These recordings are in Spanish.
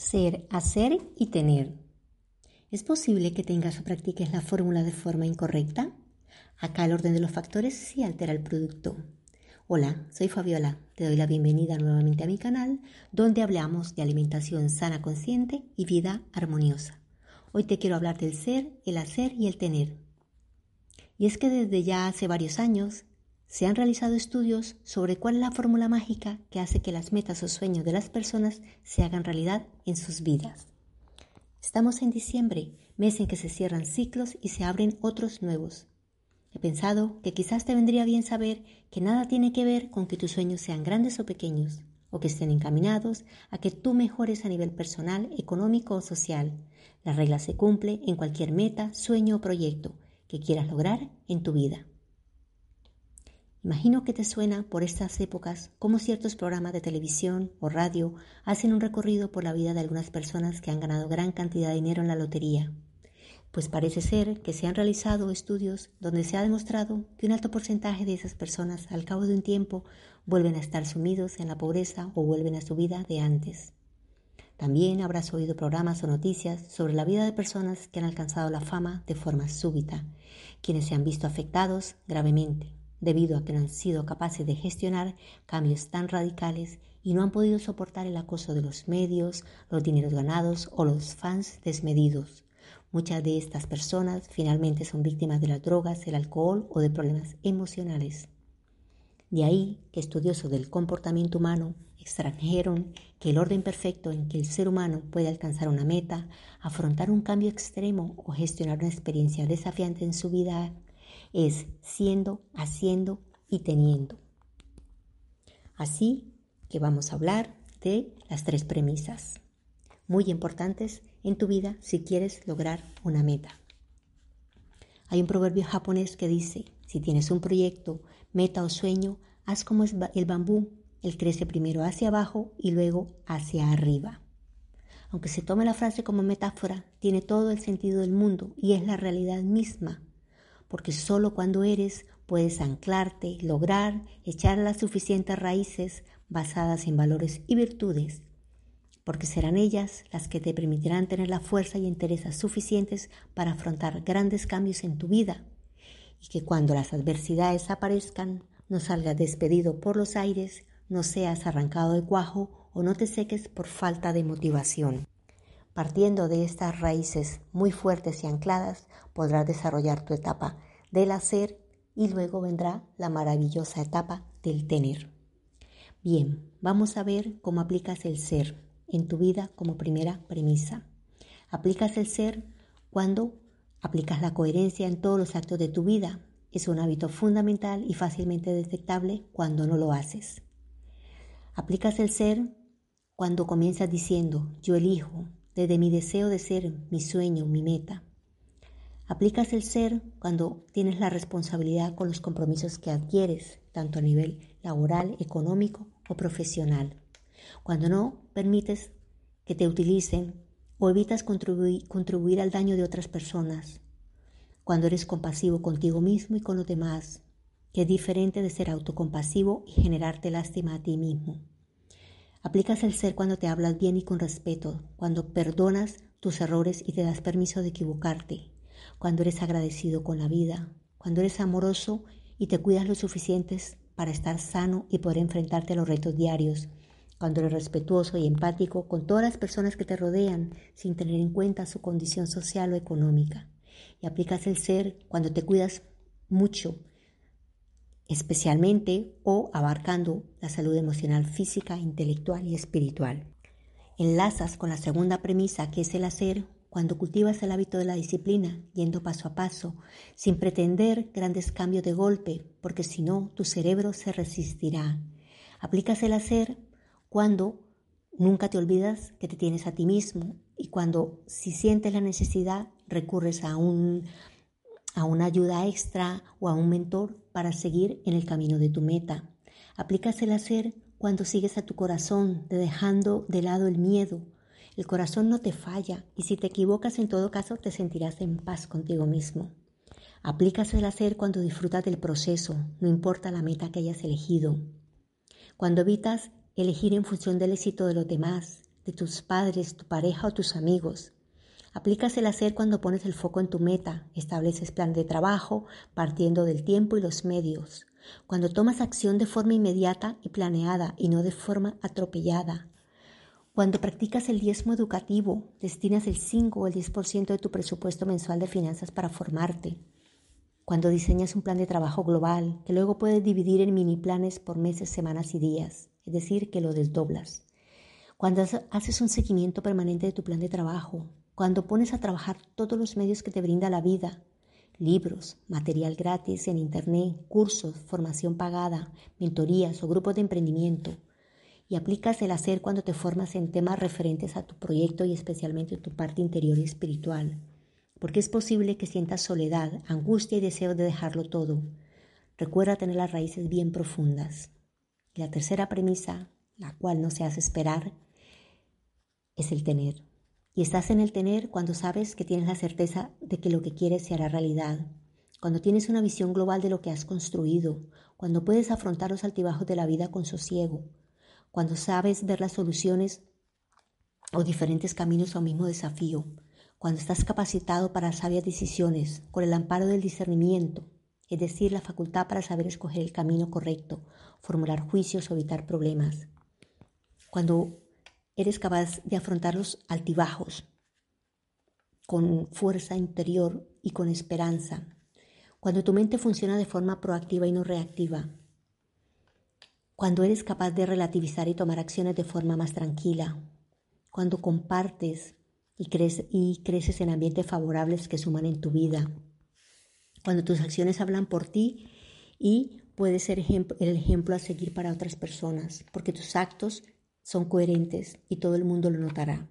Ser, hacer y tener. ¿Es posible que tengas o practiques la fórmula de forma incorrecta? Acá el orden de los factores sí altera el producto. Hola, soy Fabiola. Te doy la bienvenida nuevamente a mi canal, donde hablamos de alimentación sana consciente y vida armoniosa. Hoy te quiero hablar del ser, el hacer y el tener. Y es que desde ya hace varios años se han realizado estudios sobre cuál es la fórmula mágica que hace que las metas o sueños de las personas se hagan realidad en sus vidas. Estamos en diciembre, mes en que se cierran ciclos y se abren otros nuevos. He pensado que quizás te vendría bien saber que nada tiene que ver con que tus sueños sean grandes o pequeños, o que estén encaminados a que tú mejores a nivel personal, económico o social. La regla se cumple en cualquier meta, sueño o proyecto que quieras lograr en tu vida. Imagino que te suena por estas épocas cómo ciertos programas de televisión o radio hacen un recorrido por la vida de algunas personas que han ganado gran cantidad de dinero en la lotería. Pues parece ser que se han realizado estudios donde se ha demostrado que un alto porcentaje de esas personas al cabo de un tiempo vuelven a estar sumidos en la pobreza o vuelven a su vida de antes. También habrás oído programas o noticias sobre la vida de personas que han alcanzado la fama de forma súbita, quienes se han visto afectados gravemente debido a que no han sido capaces de gestionar cambios tan radicales y no han podido soportar el acoso de los medios, los dineros ganados o los fans desmedidos. Muchas de estas personas finalmente son víctimas de las drogas, el alcohol o de problemas emocionales. De ahí que estudiosos del comportamiento humano extrajeron que el orden perfecto en que el ser humano puede alcanzar una meta, afrontar un cambio extremo o gestionar una experiencia desafiante en su vida es siendo, haciendo y teniendo. Así que vamos a hablar de las tres premisas, muy importantes en tu vida si quieres lograr una meta. Hay un proverbio japonés que dice, si tienes un proyecto, meta o sueño, haz como el bambú, él crece primero hacia abajo y luego hacia arriba. Aunque se tome la frase como metáfora, tiene todo el sentido del mundo y es la realidad misma porque solo cuando eres puedes anclarte, lograr echar las suficientes raíces basadas en valores y virtudes, porque serán ellas las que te permitirán tener la fuerza y entereza suficientes para afrontar grandes cambios en tu vida, y que cuando las adversidades aparezcan no salgas despedido por los aires, no seas arrancado de cuajo o no te seques por falta de motivación. Partiendo de estas raíces muy fuertes y ancladas, podrás desarrollar tu etapa del hacer y luego vendrá la maravillosa etapa del tener. Bien, vamos a ver cómo aplicas el ser en tu vida como primera premisa. Aplicas el ser cuando aplicas la coherencia en todos los actos de tu vida. Es un hábito fundamental y fácilmente detectable cuando no lo haces. Aplicas el ser cuando comienzas diciendo, yo elijo, desde mi deseo de ser, mi sueño, mi meta. Aplicas el ser cuando tienes la responsabilidad con los compromisos que adquieres, tanto a nivel laboral, económico o profesional. Cuando no permites que te utilicen o evitas contribuir, al daño de otras personas. Cuando eres compasivo contigo mismo y con los demás, que es diferente de ser autocompasivo y generarte lástima a ti mismo. Aplicas el ser cuando te hablas bien y con respeto, cuando perdonas tus errores y te das permiso de equivocarte, cuando eres agradecido con la vida, cuando eres amoroso y te cuidas lo suficientes para estar sano y poder enfrentarte a los retos diarios, cuando eres respetuoso y empático con todas las personas que te rodean sin tener en cuenta su condición social o económica. Y aplicas el ser cuando te cuidas mucho, especialmente o abarcando la salud emocional, física, intelectual y espiritual. Enlazas con la segunda premisa que es el hacer cuando cultivas el hábito de la disciplina, yendo paso a paso, sin pretender grandes cambios de golpe, porque si no, tu cerebro se resistirá. Aplicas el hacer cuando nunca te olvidas que te tienes a ti mismo cuando si sientes la necesidad recurres a, un, a una ayuda extra o a un mentor para seguir en el camino de tu meta. Aplicas el hacer cuando sigues a tu corazón, dejando de lado el miedo. El corazón no te falla y si te equivocas en todo caso te sentirás en paz contigo mismo. Aplicas el hacer cuando disfrutas del proceso, no importa la meta que hayas elegido. Cuando evitas elegir en función del éxito de los demás, de tus padres, tu pareja o tus amigos. Aplicas el hacer cuando pones el foco en tu meta, estableces plan de trabajo partiendo del tiempo y los medios. Cuando tomas acción de forma inmediata y planeada y no de forma atropellada. Cuando practicas el diezmo educativo, destinas el 5 o el 10% de tu presupuesto mensual de finanzas para formarte. Cuando diseñas un plan de trabajo global, que luego puedes dividir en mini planes por meses, semanas y días, es decir, que lo desdoblas. Cuando haces un seguimiento permanente de tu plan de trabajo, cuando pones a trabajar todos los medios que te brinda la vida, libros, material gratis en Internet, cursos, formación pagada, mentorías o grupos de emprendimiento, y aplicas el hacer cuando te formas en temas referentes a tu proyecto y especialmente tu parte interior y espiritual, porque es posible que sientas soledad, angustia y deseo de dejarlo todo. Recuerda tener las raíces bien profundas. Y la tercera premisa, la cual no se hace esperar, es el tener. Y estás en el tener cuando sabes que tienes la certeza de que lo que quieres se hará realidad, cuando tienes una visión global de lo que has construido, cuando puedes afrontar los altibajos de la vida con sosiego, cuando sabes ver las soluciones o diferentes caminos a un mismo desafío, cuando estás capacitado para sabias decisiones con el amparo del discernimiento, es decir, la facultad para saber escoger el camino correcto, formular juicios o evitar problemas. Cuando eres capaz de afrontar los altibajos con fuerza interior y con esperanza. Cuando tu mente funciona de forma proactiva y no reactiva. Cuando eres capaz de relativizar y tomar acciones de forma más tranquila. Cuando compartes y, y creces en ambientes favorables que suman en tu vida. Cuando tus acciones hablan por ti y puedes ser el ejemplo a seguir para otras personas, porque tus actos son coherentes y todo el mundo lo notará.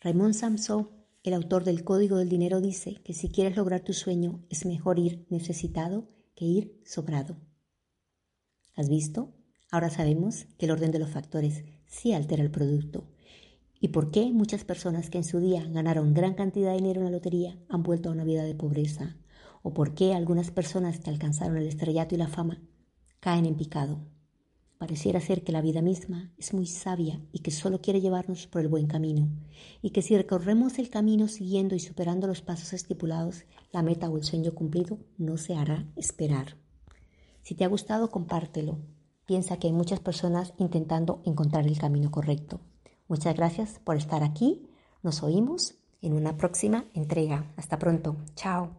Raymond Samson, el autor del Código del Dinero, dice que si quieres lograr tu sueño es mejor ir necesitado que ir sobrado. ¿Has visto? Ahora sabemos que el orden de los factores sí altera el producto. ¿Y por qué muchas personas que en su día ganaron gran cantidad de dinero en la lotería han vuelto a una vida de pobreza? ¿O por qué algunas personas que alcanzaron el estrellato y la fama caen en picado? Pareciera ser que la vida misma es muy sabia y que solo quiere llevarnos por el buen camino, y que si recorremos el camino siguiendo y superando los pasos estipulados, la meta o el sueño cumplido no se hará esperar. Si te ha gustado, compártelo. Piensa que hay muchas personas intentando encontrar el camino correcto. Muchas gracias por estar aquí. Nos oímos en una próxima entrega. Hasta pronto. Chao.